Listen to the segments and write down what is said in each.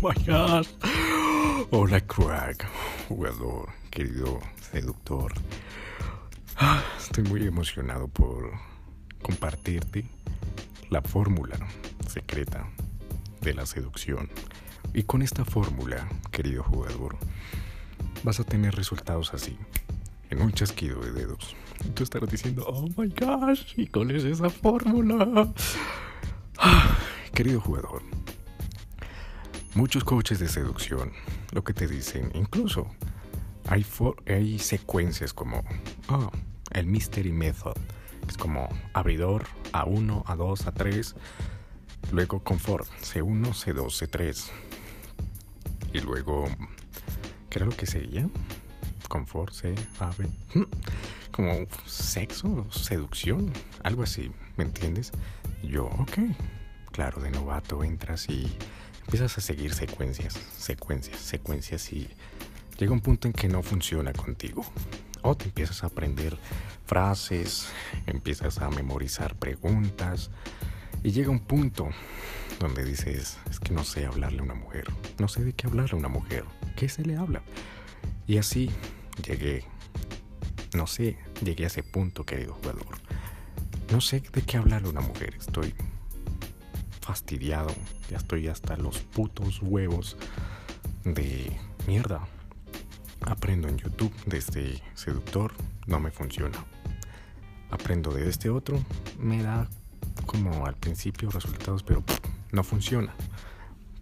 my gosh. Hola, crack, jugador, querido seductor. Ah, Estoy muy emocionado por compartirte la fórmula secreta de la seducción. Y con esta fórmula, querido jugador, vas a tener resultados así, en un chasquido de dedos. Y tú estarás diciendo, oh my gosh, ¿y cuál es esa fórmula? Ah, querido jugador, muchos coaches de seducción lo que te dicen, incluso hay, hay secuencias como ah, el Mystery Method, es como abridor A1, A2, A3, luego confort C1, C2, C3, y luego, ¿qué era lo que seguía? Confort, C, A, B, como sexo, seducción, algo así, ¿me entiendes? Yo, ok, claro, de novato entras y empiezas a seguir secuencias, secuencias, secuencias y llega un punto en que no funciona contigo. O te empiezas a aprender frases, empiezas a memorizar preguntas y llega un punto donde dices, es que no sé hablarle a una mujer, no sé de qué hablarle a una mujer, ¿qué se le habla? Y así llegué, no sé, llegué a ese punto, querido jugador. No sé de qué hablarle a una mujer, estoy ya estoy hasta los putos huevos de mierda. Aprendo en YouTube desde seductor, no me funciona. Aprendo de este otro, me da como al principio resultados, pero no funciona.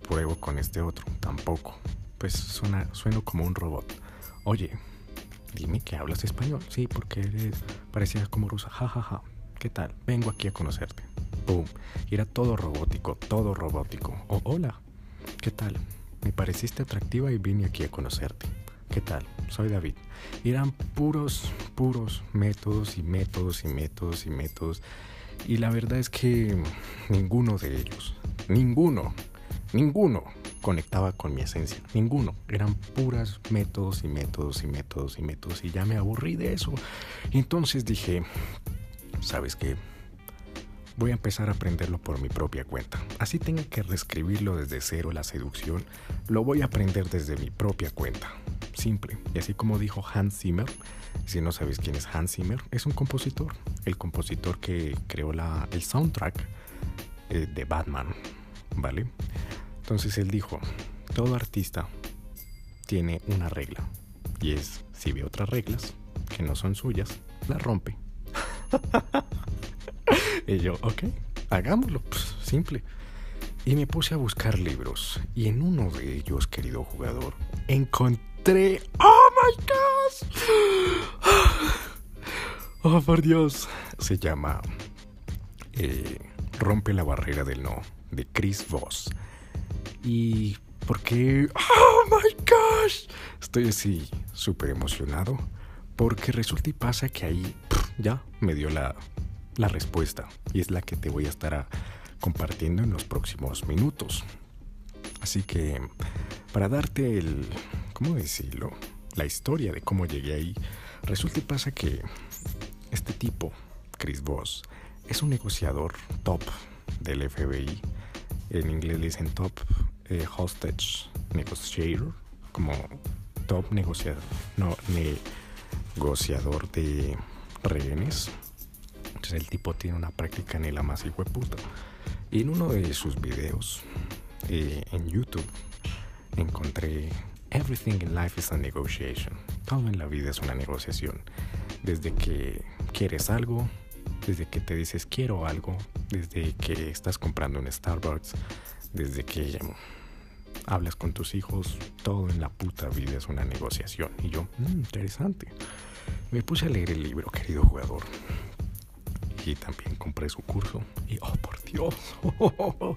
Pruebo con este otro, tampoco. Pues suena, sueno como un robot. Oye, dime que hablas español. Sí, porque eres parecía como rusa. Ja, ja, ja. ¿Qué tal? Vengo aquí a conocerte. Era todo robótico, todo robótico. Oh, hola. ¿Qué tal? Me pareciste atractiva y vine aquí a conocerte. ¿Qué tal? Soy David. Eran puros, puros métodos y métodos y métodos y métodos. Y la verdad es que ninguno de ellos, ninguno, ninguno conectaba con mi esencia. Ninguno. Eran puras métodos y métodos y métodos y métodos. Y ya me aburrí de eso. Y entonces dije, ¿sabes qué? Voy a empezar a aprenderlo por mi propia cuenta. Así tenga que reescribirlo desde cero la seducción, lo voy a aprender desde mi propia cuenta. Simple. Y así como dijo Hans Zimmer, si no sabes quién es Hans Zimmer, es un compositor. El compositor que creó la, el soundtrack eh, de Batman. ¿Vale? Entonces él dijo, todo artista tiene una regla. Y es, si ve otras reglas que no son suyas, la rompe. y yo, ok, hagámoslo, pues, simple. Y me puse a buscar libros. Y en uno de ellos, querido jugador, encontré... ¡Oh, my gosh! ¡Oh, por Dios! Se llama eh, Rompe la barrera del no, de Chris Voss. Y ¿por qué? ¡Oh, my gosh! Estoy así súper emocionado. Porque resulta y pasa que ahí ya me dio la, la respuesta. Y es la que te voy a estar compartiendo en los próximos minutos. Así que para darte el, ¿cómo decirlo? La historia de cómo llegué ahí, resulta y pasa que este tipo, Chris Voss, es un negociador top del FBI. En inglés le dicen top eh, hostage negotiator, como top negociador, no, negociador de rehenes. Entonces el tipo tiene una práctica en la más hijo de puta. Y en uno de sus videos eh, en YouTube encontré Everything in life is a negotiation. Todo en la vida es una negociación. Desde que quieres algo, desde que te dices quiero algo, desde que estás comprando un Starbucks, desde que hablas con tus hijos, todo en la puta vida es una negociación. Y yo, "Mm, interesante. Me puse a leer el libro, querido jugador. Y también compré su curso. Y, oh, por Dios.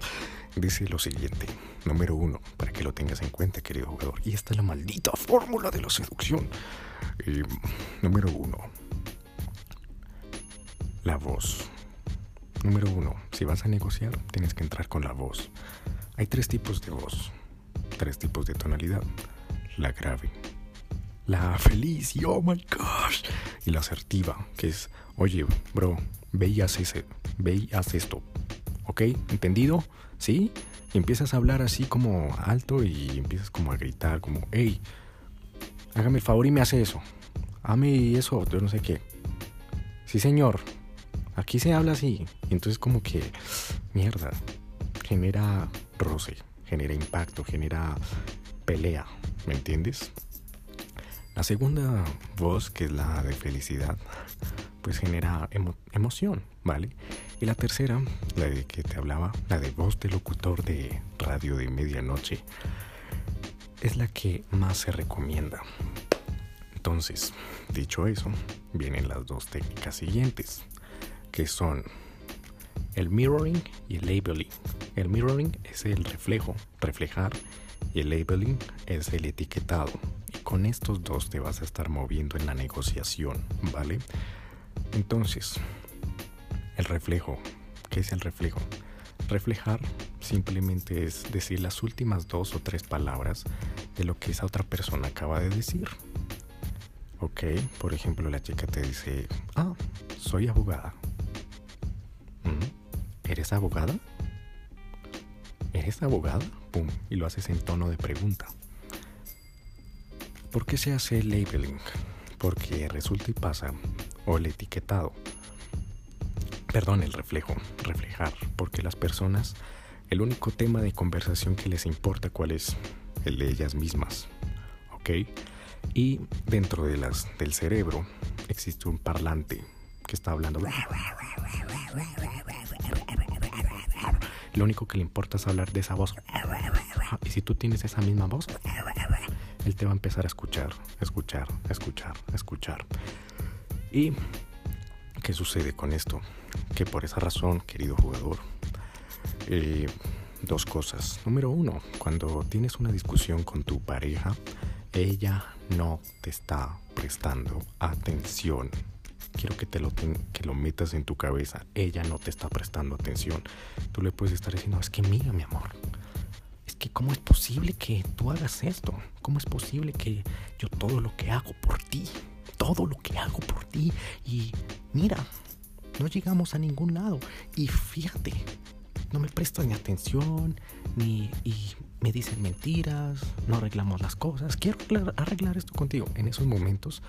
Dice lo siguiente. Número uno, para que lo tengas en cuenta, querido jugador. Y esta es la maldita fórmula de la seducción. Número uno. La voz. Número uno, si vas a negociar, tienes que entrar con la voz. Hay tres tipos de voz, tres tipos de tonalidad. La grave, la feliz y oh my gosh, y la asertiva, que es, oye, bro, ve y haz, ese, ve y haz esto. ¿Ok? ¿Entendido? ¿Sí? Y empiezas a hablar así como alto y empiezas como a gritar, como, hey, hágame el favor y me hace eso. Hame eso, yo no sé qué. Sí, señor. Aquí se habla así. Y entonces como que, mierda, genera roce, genera impacto, genera pelea, ¿me entiendes? La segunda voz, que es la de felicidad, pues genera emoción, ¿vale? Y la tercera, la de que te hablaba, la de voz de locutor de radio de medianoche, es la que más se recomienda. Entonces, dicho eso, vienen las dos técnicas siguientes, que son el mirroring y el labeling. El mirroring es el reflejo, reflejar, y el labeling es el etiquetado. Y con estos dos te vas a estar moviendo en la negociación, ¿vale? Entonces, el reflejo. ¿Qué es el reflejo? Reflejar simplemente es decir las últimas dos o tres palabras de lo que esa otra persona acaba de decir. Ok, por ejemplo, la chica te dice, ah, soy abogada. ¿Eres abogada? ¿Eres abogada? Pum, y lo haces en tono de pregunta. ¿Por qué se hace el labeling? Porque resulta y pasa, o el etiquetado, perdón, el reflejo, reflejar, porque las personas, el único tema de conversación que les importa cuál es el de ellas mismas, ¿ok? Y dentro de las, del cerebro existe un parlante que está hablando. Lo único que le importa es hablar de esa voz. Y si tú tienes esa misma voz, él te va a empezar a escuchar, escuchar, escuchar, escuchar. ¿Y qué sucede con esto? Que por esa razón, querido jugador, eh, dos cosas. Número uno, cuando tienes una discusión con tu pareja, ella no te está prestando atención. Quiero que te lo, que lo metas en tu cabeza. Ella no te está prestando atención. Tú le puedes estar diciendo, es que mira, mi amor. Es que cómo es posible que tú hagas esto. ¿Cómo es posible que yo todo lo que hago por ti, todo lo que hago por ti y mira, no llegamos a ningún lado. Y fíjate, no me prestas ni atención, ni y me dicen mentiras, no arreglamos las cosas. Quiero arreglar, esto contigo. En esos momentos,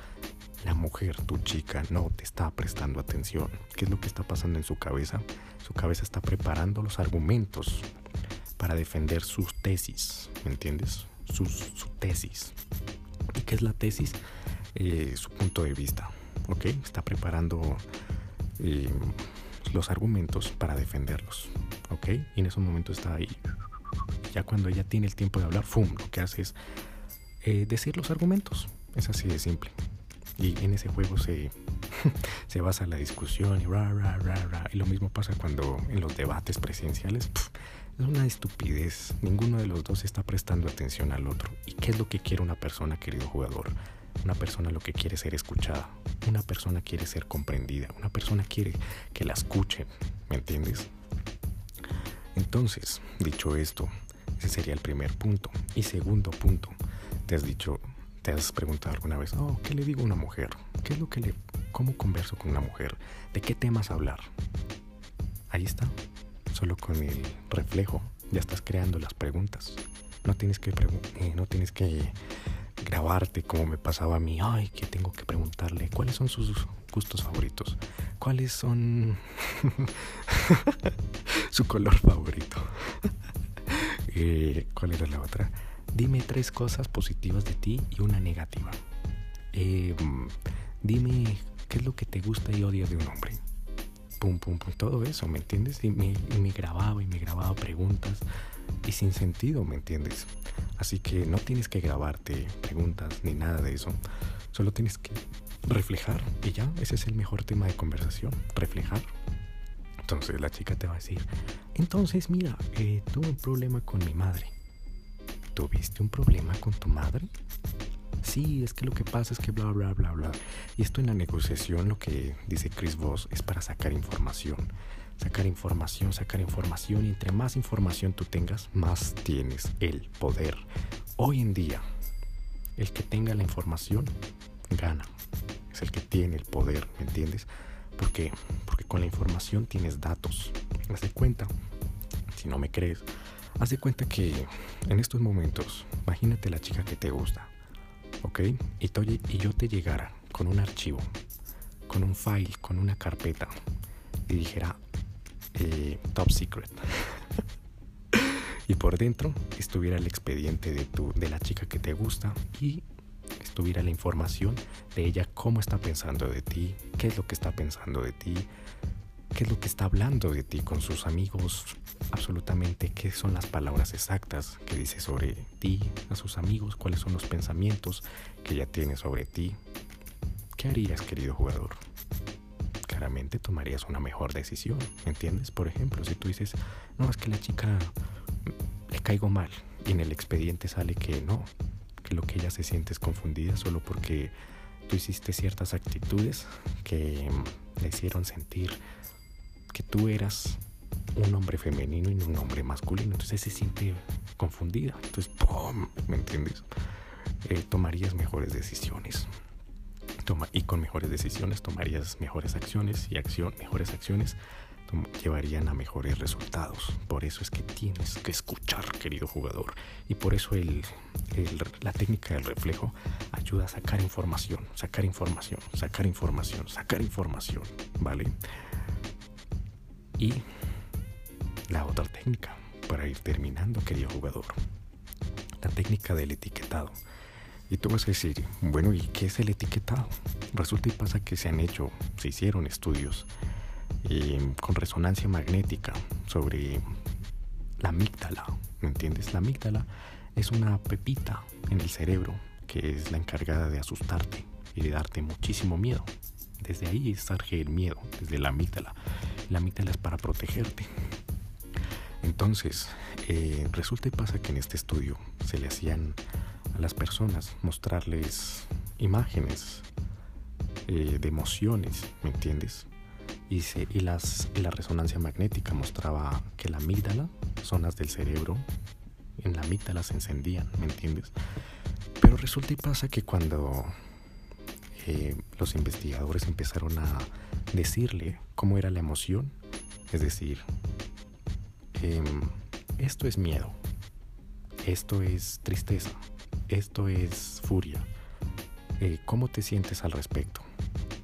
la mujer, tu chica, no te está prestando atención. ¿Qué es lo que está pasando en su cabeza? Su cabeza está preparando los argumentos para defender sus tesis, ¿me entiendes? su tesis. ¿Y qué es la tesis? Eh, su punto de vista, ¿ok? Está preparando eh, los argumentos para defenderlos. ¿ok? Y en ese momento está ahí. Ya cuando ella tiene el tiempo de hablar, ¡fum! Lo que hace es eh, decir los argumentos. Es así de simple. Y en ese juego se, se basa la discusión y ra, ra, ra. Y lo mismo pasa cuando en los debates presidenciales. es una estupidez. Ninguno de los dos está prestando atención al otro. ¿Y qué es lo que quiere una persona, querido jugador? Una persona lo que quiere ser escuchada. Una persona quiere ser comprendida. Una persona quiere que la escuchen. ¿Me entiendes? Entonces, dicho esto, ese sería el primer punto. Y segundo punto, te has dicho, te has preguntado alguna vez, oh, ¿qué le digo a una mujer? ¿Qué es lo que le, cómo converso con una mujer? ¿De qué temas hablar? Ahí está, solo con el reflejo ya estás creando las preguntas. No tienes que, eh, no tienes que grabarte como me pasaba a mí. Ay, que tengo que preguntarle cuáles son sus gustos favoritos. ¿Cuáles son su color favorito? Eh, ¿Cuál era la otra? Dime tres cosas positivas de ti y una negativa. Eh, dime qué es lo que te gusta y odias de un hombre. Pum, pum, pum, todo eso, ¿me entiendes? Y me, y me grababa y me grababa preguntas y sin sentido, ¿me entiendes? Así que no tienes que grabarte preguntas ni nada de eso. Solo tienes que reflejar y ya, ese es el mejor tema de conversación, reflejar. Entonces la chica te va a decir, entonces mira, eh, tuve un problema con mi madre. ¿Tuviste un problema con tu madre? Sí, es que lo que pasa es que bla, bla, bla, bla. Y esto en la negociación, lo que dice Chris Voss, es para sacar información. Sacar información, sacar información. Y entre más información tú tengas, más tienes el poder. Hoy en día, el que tenga la información, gana es el que tiene el poder, ¿me entiendes? Porque, porque con la información tienes datos, haz de cuenta, si no me crees, haz de cuenta que en estos momentos, imagínate la chica que te gusta, ¿ok? Y, y yo te llegara con un archivo, con un file, con una carpeta, y dijera, eh, top secret. y por dentro estuviera el expediente de, tu, de la chica que te gusta y estuviera la información de ella, cómo está pensando de ti, qué es lo que está pensando de ti, qué es lo que está hablando de ti con sus amigos, absolutamente qué son las palabras exactas que dice sobre ti a sus amigos, cuáles son los pensamientos que ella tiene sobre ti. ¿Qué harías, querido jugador? Tomarías una mejor decisión, ¿entiendes? Por ejemplo, si tú dices, no, es que la chica le caigo mal y en el expediente sale que no, que lo que ella se siente es confundida solo porque tú hiciste ciertas actitudes que le hicieron sentir que tú eras un hombre femenino y no un hombre masculino. Entonces se siente confundida. Entonces, ¡pum! ¿Me entiendes? Eh, tomarías mejores decisiones. Y con mejores decisiones tomarías mejores acciones y acción, mejores acciones llevarían a mejores resultados. Por eso es que tienes que escuchar, querido jugador. Y por eso el, la técnica del reflejo ayuda a sacar información, sacar información, sacar información, sacar información, ¿vale? Y la otra técnica, para ir terminando, querido jugador, la técnica del etiquetado. Y tú vas a decir, bueno, ¿y qué es el etiquetado? Resulta y pasa que se han hecho, se hicieron estudios eh, con resonancia magnética sobre la amígdala, ¿me entiendes? La amígdala es una pepita en el cerebro que es la encargada de asustarte y de darte muchísimo miedo. Desde ahí surge el miedo, desde la amígdala. La amígdala es para protegerte. Entonces, eh, resulta y pasa que en este estudio se le hacían a las personas mostrarles imágenes eh, de emociones, ¿me entiendes? Y, las, y la resonancia magnética mostraba que la amígdala, zonas del cerebro, en la amígdala se encendían, ¿me entiendes? Pero resulta y pasa que cuando eh, los investigadores empezaron a decirle cómo era la emoción. Es decir, em, esto es miedo, esto es tristeza, esto es furia. Eh, ¿Cómo te sientes al respecto?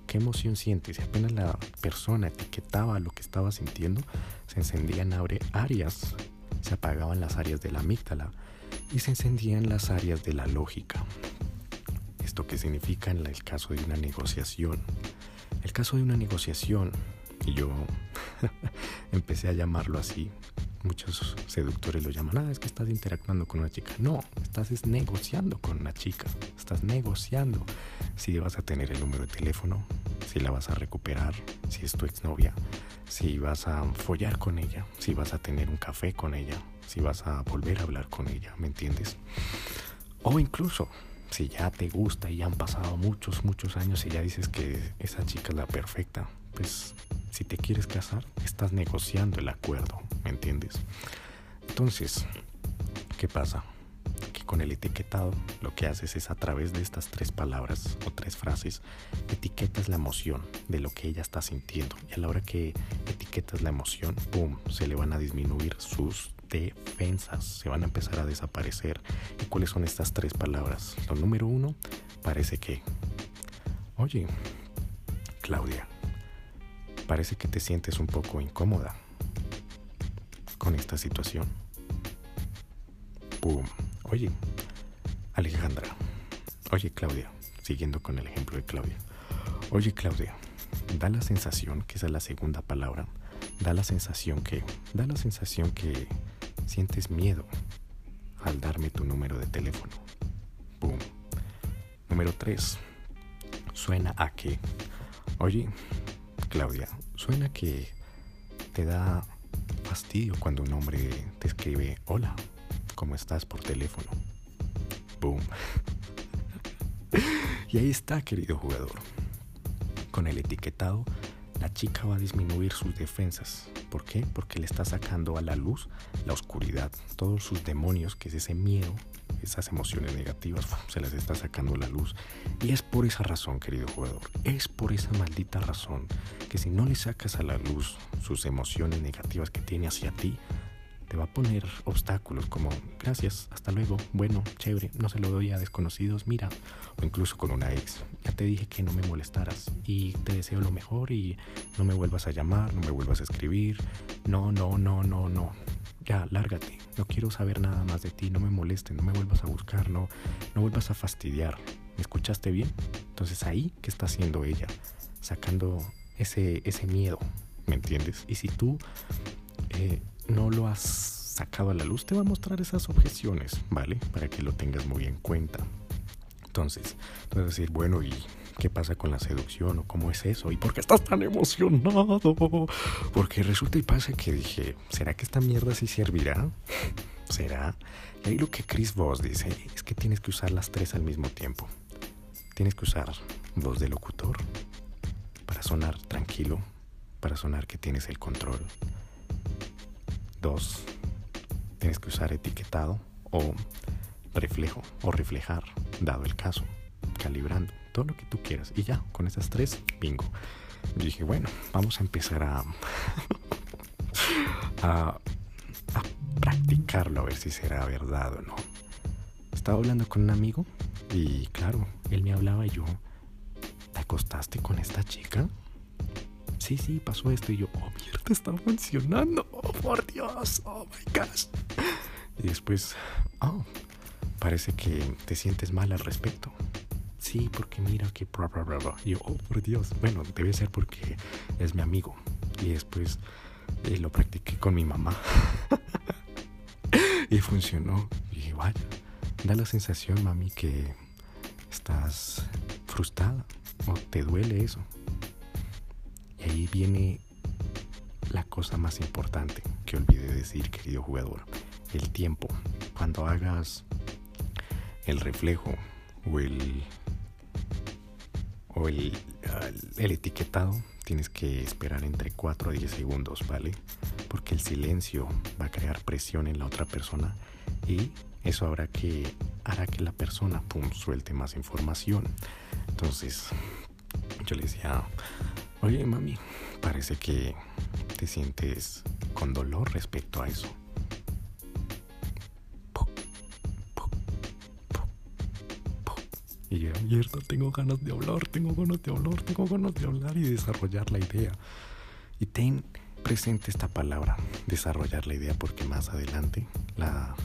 ¿Qué emoción sientes? Y apenas la persona etiquetaba lo que estaba sintiendo, se encendían áreas, se apagaban las áreas de la amígdala y se encendían las áreas de la lógica. ¿Esto qué significa en el caso de una negociación? El caso de una negociación, y yo empecé a llamarlo así, muchos seductores lo llaman, ah, es que estás interactuando con una chica. No, estás negociando con una chica, estás negociando si vas a tener el número de teléfono, si la vas a recuperar, si es tu exnovia, si vas a follar con ella, si vas a tener un café con ella, si vas a volver a hablar con ella, ¿me entiendes? O incluso si ya te gusta y ya han pasado muchos, muchos años y ya dices que esa chica es la perfecta, pues si te quieres casar, estás negociando el acuerdo, ¿me entiendes? Entonces, ¿qué pasa? Que con el etiquetado lo que haces es a través de estas tres palabras o tres frases, etiquetas la emoción de lo que ella está sintiendo. Y a la hora que etiquetas la emoción, ¡pum!, se le van a disminuir sus defensas se van a empezar a desaparecer. ¿Y cuáles son estas tres palabras? Lo número uno, parece que, oye, Claudia, parece que te sientes un poco incómoda con esta situación. Pum. Oye, Alejandra. Oye, Claudia. Siguiendo con el ejemplo de Claudia. Oye, Claudia. Da la sensación, que esa es la segunda palabra, da la sensación que, da la sensación que sientes miedo al darme tu número de teléfono. Boom. Número 3. Suena a que, oye, Claudia, suena que te da fastidio cuando un hombre te escribe, hola, ¿cómo estás por teléfono? Boom. y ahí está, querido jugador. Con el etiquetado la chica va a disminuir sus defensas. ¿Por qué? Porque le está sacando a la luz la oscuridad, todos sus demonios, que es ese miedo esas emociones negativas se las está sacando la luz. Y es por esa razón, querido jugador, es por esa maldita razón que si no le sacas a la luz sus emociones negativas que tiene hacia ti, te va a poner obstáculos como gracias, hasta luego, bueno, chévere, no se lo doy a desconocidos, mira, o incluso con una ex, ya te dije que no me molestaras y te deseo lo mejor y no me vuelvas a llamar, no me vuelvas a escribir, no, no, no, no, no, ya, lárgate, no quiero saber nada más de ti, no me molestes, no me vuelvas a buscar, no, no vuelvas a fastidiar, ¿me escuchaste bien? Entonces ahí, ¿qué está haciendo ella? Sacando ese, ese miedo, ¿me entiendes? Y si tú... Eh, no lo has sacado a la luz, te va a mostrar esas objeciones, ¿vale? Para que lo tengas muy en cuenta. Entonces, a decir, bueno, ¿y qué pasa con la seducción o cómo es eso? ¿Y por qué estás tan emocionado? Porque resulta y pasa que dije, ¿será que esta mierda sí servirá? ¿Será? Y ahí lo que Chris Voss dice es que tienes que usar las tres al mismo tiempo. Tienes que usar voz de locutor para sonar tranquilo, para sonar que tienes el control Dos, tienes que usar etiquetado o reflejo o reflejar, dado el caso, calibrando, todo lo que tú quieras. Y ya, con esas tres, bingo. Dije, bueno, vamos a empezar a, a, a practicarlo, a ver si será verdad o no. Estaba hablando con un amigo y claro, él me hablaba y yo, ¿te acostaste con esta chica? sí, sí, pasó esto. Y yo, oh, mierda, está funcionando. Oh, por Dios, oh my gosh. Y después, oh, parece que te sientes mal al respecto. Sí, porque mira que... Y yo, oh, por Dios. Bueno, debe ser porque es mi amigo. Y después eh, lo practiqué con mi mamá. y funcionó. Y dije, vaya, da la sensación, mami, que estás frustrada o te duele eso. Y ahí viene la cosa más importante que olvidé decir, querido jugador. El tiempo. Cuando hagas el reflejo o el o el, etiquetado tienes que esperar entre 4 a 10 segundos, ¿vale? Porque el silencio va a crear presión en la otra persona y eso hará que hará que la persona pum suelte más información. Entonces, yo le decía, Oye, mami, parece que te sientes con dolor respecto a eso. Y yo, mierda, tengo ganas de hablar, tengo ganas de hablar, tengo ganas de hablar y desarrollar la idea. Y ten presente esta palabra, desarrollar la idea, porque más adelante la,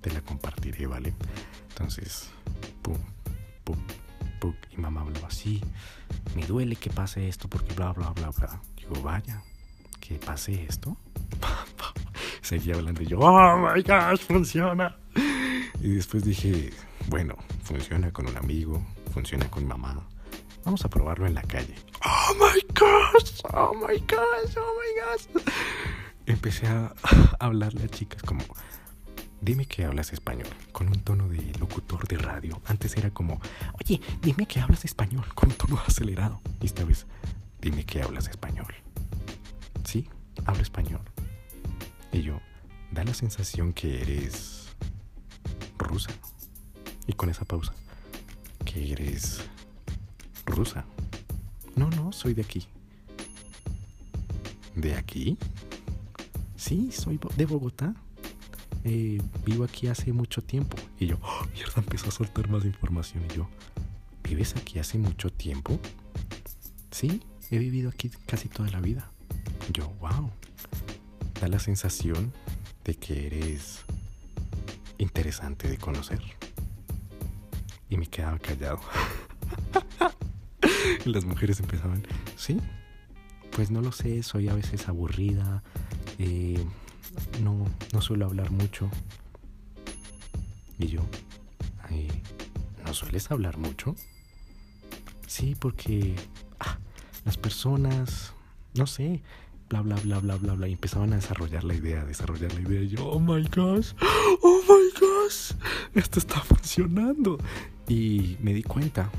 te la compartiré, ¿vale? Entonces, pum, pum, pum. Y mamá hablaba así, me duele que pase esto porque bla, bla, bla, bla. Digo, vaya, que pase esto. Seguía hablando y yo, oh my gosh, funciona. Y después dije, bueno, funciona con un amigo, funciona con mamá. Vamos a probarlo en la calle. Oh my gosh, oh my gosh, oh my gosh. Empecé a hablarle a chicas como, dime que hablas español, con un tono de locutor de radio. Antes era como, oye, dime que hablas español, con un tono acelerado. Y esta vez, dime que hablas español. Sí, hablo español. Y yo, da la sensación que eres rusa. Y con esa pausa, que eres rusa. No, no, soy de aquí. ¿De aquí? Sí, soy de Bogotá. Eh, vivo aquí hace mucho tiempo. Y yo, oh, mierda, empezó a soltar más información. Y yo, ¿vives aquí hace mucho tiempo? Sí, he vivido aquí casi toda la vida. Yo, wow. Da la sensación de que eres interesante de conocer. Y me quedaba callado. y las mujeres empezaban, sí, pues no lo sé, soy a veces aburrida. Eh, no, no suelo hablar mucho. Y yo, ¿no sueles hablar mucho? Sí, porque ah, las personas, no sé, bla, bla, bla, bla, bla, bla, y empezaban a desarrollar la idea, desarrollar la idea. Y yo, oh my gosh, oh my gosh, esto está funcionando. Y me di cuenta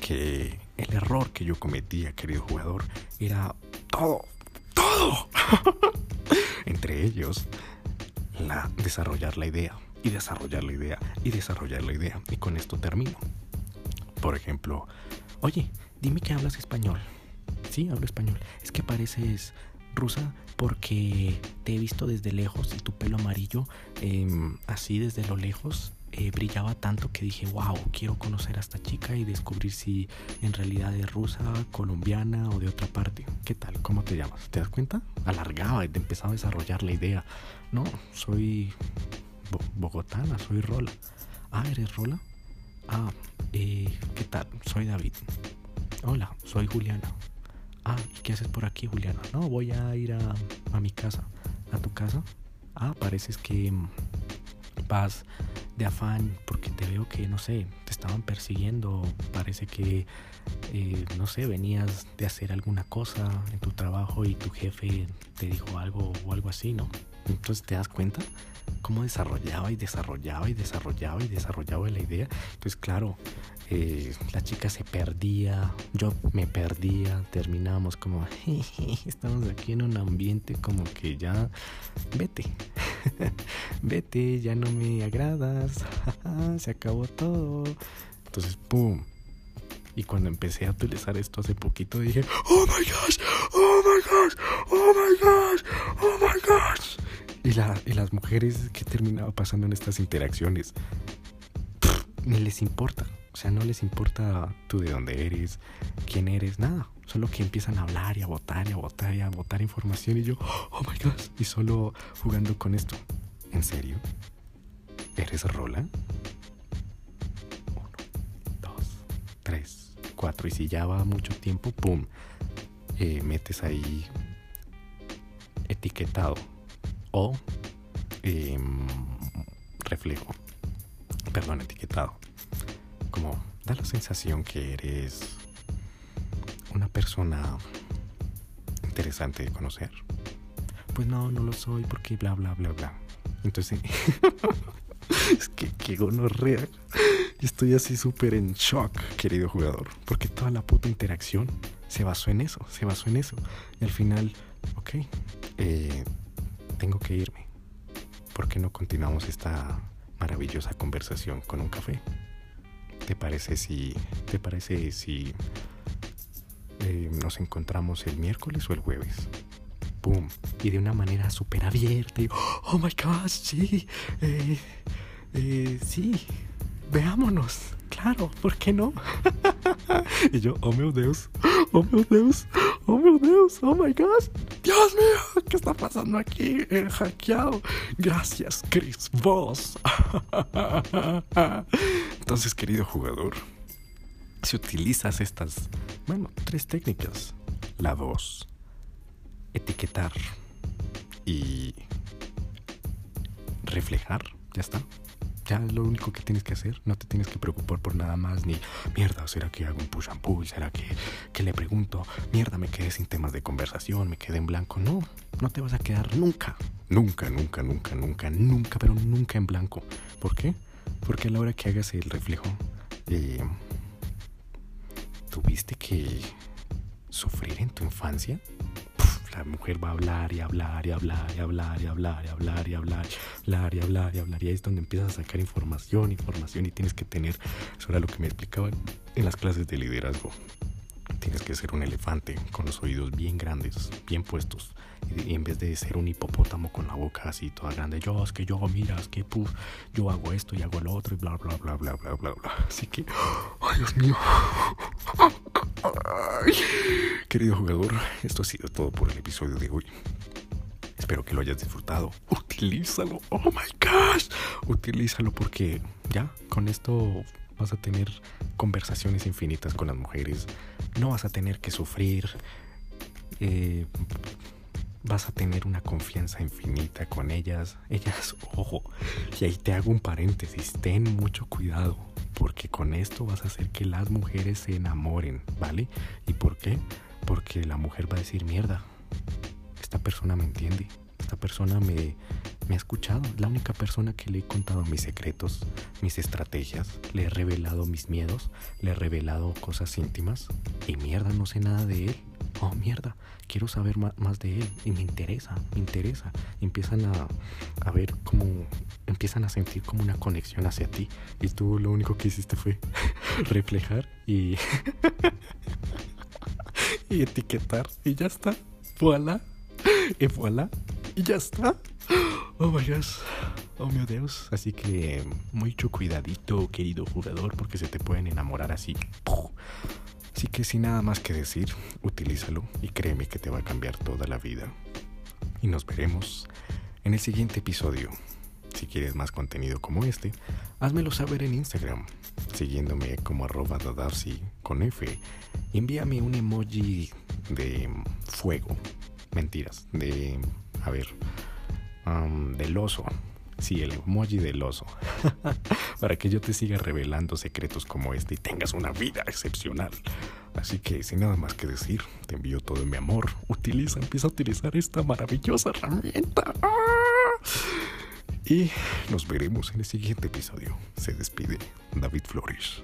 que el error que yo cometía, querido jugador, era todo, todo. entre ellos la, desarrollar la idea. y desarrollar la idea y desarrollar la idea. Y con esto termino. Por ejemplo, oye, dime que hablas español. Sí, hablo español. Es que pareces rusa porque te he visto desde lejos y tu pelo amarillo, em, así desde lo lejos, eh, brillaba tanto que dije, wow, quiero conocer a esta chica y descubrir si en realidad es rusa, colombiana o de otra parte. ¿Qué tal? ¿Cómo te llamas? ¿Te das cuenta? Alargaba y te empezaba a desarrollar la idea. No, soy bogotana, soy Rola. Ah, ¿eres Rola? Ah, eh, ¿qué tal? Soy David. Hola, soy Juliana. Ah, ¿y qué haces por aquí, Juliana? No, voy a ir a, a mi casa. ¿A tu casa? Ah, pareces que vas de afán porque te veo que, no sé, te estaban persiguiendo. Parece que, eh, no sé, venías de hacer alguna cosa en tu trabajo y tu jefe te dijo algo o algo así, ¿no? Entonces te das cuenta cómo desarrollaba y desarrollaba y desarrollaba y desarrollaba la idea. Entonces, claro, eh, la chica se perdía, yo me perdía, terminábamos como, estamos aquí en un ambiente como que ya, vete, vete, ya no me agradas, se acabó todo. Entonces, ¡pum! Y cuando empecé a utilizar esto hace poquito dije, oh my gosh, oh my gosh, oh my gosh, oh my gosh. Y, la, y las mujeres, ¿qué terminaba pasando en estas interacciones? ni les importa. O sea, no les importa tú de dónde eres, quién eres, nada. Solo que empiezan a hablar y a votar y a votar y a votar información y yo, oh my god, y solo jugando con esto. ¿En serio? ¿Eres Rola? Uno, dos, tres, cuatro. Y si ya va mucho tiempo, ¡pum! Eh, metes ahí etiquetado o em, reflejo. Perdón, etiquetado. Como da la sensación que eres una persona interesante de conocer. Pues no, no lo soy porque bla, bla, bla, bla. Entonces, es que qué gonorrea. Estoy así súper en shock, querido jugador. Porque toda la puta interacción se basó en eso, se basó en eso. Y al final, ok, eh, tengo que irme. ¿Por qué no continuamos esta maravillosa conversación con un café? ¿Te parece si, te parece si eh, nos encontramos el miércoles o el jueves? ¡Pum! Y de una manera súper abierta. Y, oh my gosh, sí. Eh, eh, sí. Veámonos. Claro, ¿por qué no? y yo, oh meu Deus, oh meu Deus, oh meu Deus, oh my gosh, Dios mío, ¿qué está pasando aquí? He hackeado. Gracias, Chris Voss. Entonces, querido jugador, si utilizas estas, bueno, tres técnicas, la voz, etiquetar y reflejar, ya está. Ya es lo único que tienes que hacer. No te tienes que preocupar por nada más. Ni, mierda, ¿será que hago un push and pull? ¿Será que, que le pregunto? Mierda, me quedé sin temas de conversación, me quedé en blanco. No, no te vas a quedar nunca. Nunca, nunca, nunca, nunca, nunca, pero nunca en blanco. ¿Por qué? Porque a la hora que hagas el reflejo, eh, tuviste que sufrir en tu infancia la mujer va a hablar y hablar y hablar y hablar y hablar y hablar y hablar y hablar y hablar y hablar y ahí es donde empiezas a sacar información, información y tienes que tener, eso era lo que me explicaban en las clases de liderazgo. Tienes que ser un elefante con los oídos bien grandes, bien puestos. En vez de ser un hipopótamo con la boca así toda grande, yo es que yo, mira, es que puf, yo hago esto y hago lo otro y bla, bla, bla, bla, bla, bla, bla. Así que, ay Dios mío. Querido jugador, esto ha sido todo por el episodio de hoy. Espero que lo hayas disfrutado. Utilízalo. Oh my gosh. Utilízalo porque ya con esto vas a tener conversaciones infinitas con las mujeres. No vas a tener que sufrir. Eh, vas a tener una confianza infinita con ellas. Ellas, ojo. Y ahí te hago un paréntesis. Ten mucho cuidado porque con esto vas a hacer que las mujeres se enamoren, ¿vale? ¿Y por qué? Porque la mujer va a decir, mierda, esta persona me entiende, esta persona me, me ha escuchado, la única persona que le he contado mis secretos, mis estrategias, le he revelado mis miedos, le he revelado cosas íntimas y mierda, no sé nada de él oh mierda, quiero saber más de él y me interesa, me interesa. empiezan a, a ver cómo, empiezan a sentir como una conexión hacia ti y tú lo único que hiciste fue reflejar y, y etiquetar y ya está. Voilà. Y voilà. Y ya está. Oh my gosh. Oh mi Dios. Así que mucho cuidadito, querido jugador, porque se te pueden enamorar así. Así que sin nada más que decir, utilízalo y créeme que te va a cambiar toda la vida. Y nos veremos en el siguiente episodio. Si quieres más contenido como este, házmelo saber en Instagram, siguiéndome como arroba con F. Envíame un emoji de fuego. Mentiras, de... A ver, del oso. Sí, el emoji del oso. Para que yo te siga revelando secretos como este y tengas una vida excepcional. Así que sin nada más que decir, te envío todo mi amor. Utiliza, empieza a utilizar esta maravillosa herramienta. Y nos veremos en el siguiente episodio. Se despide David Flores.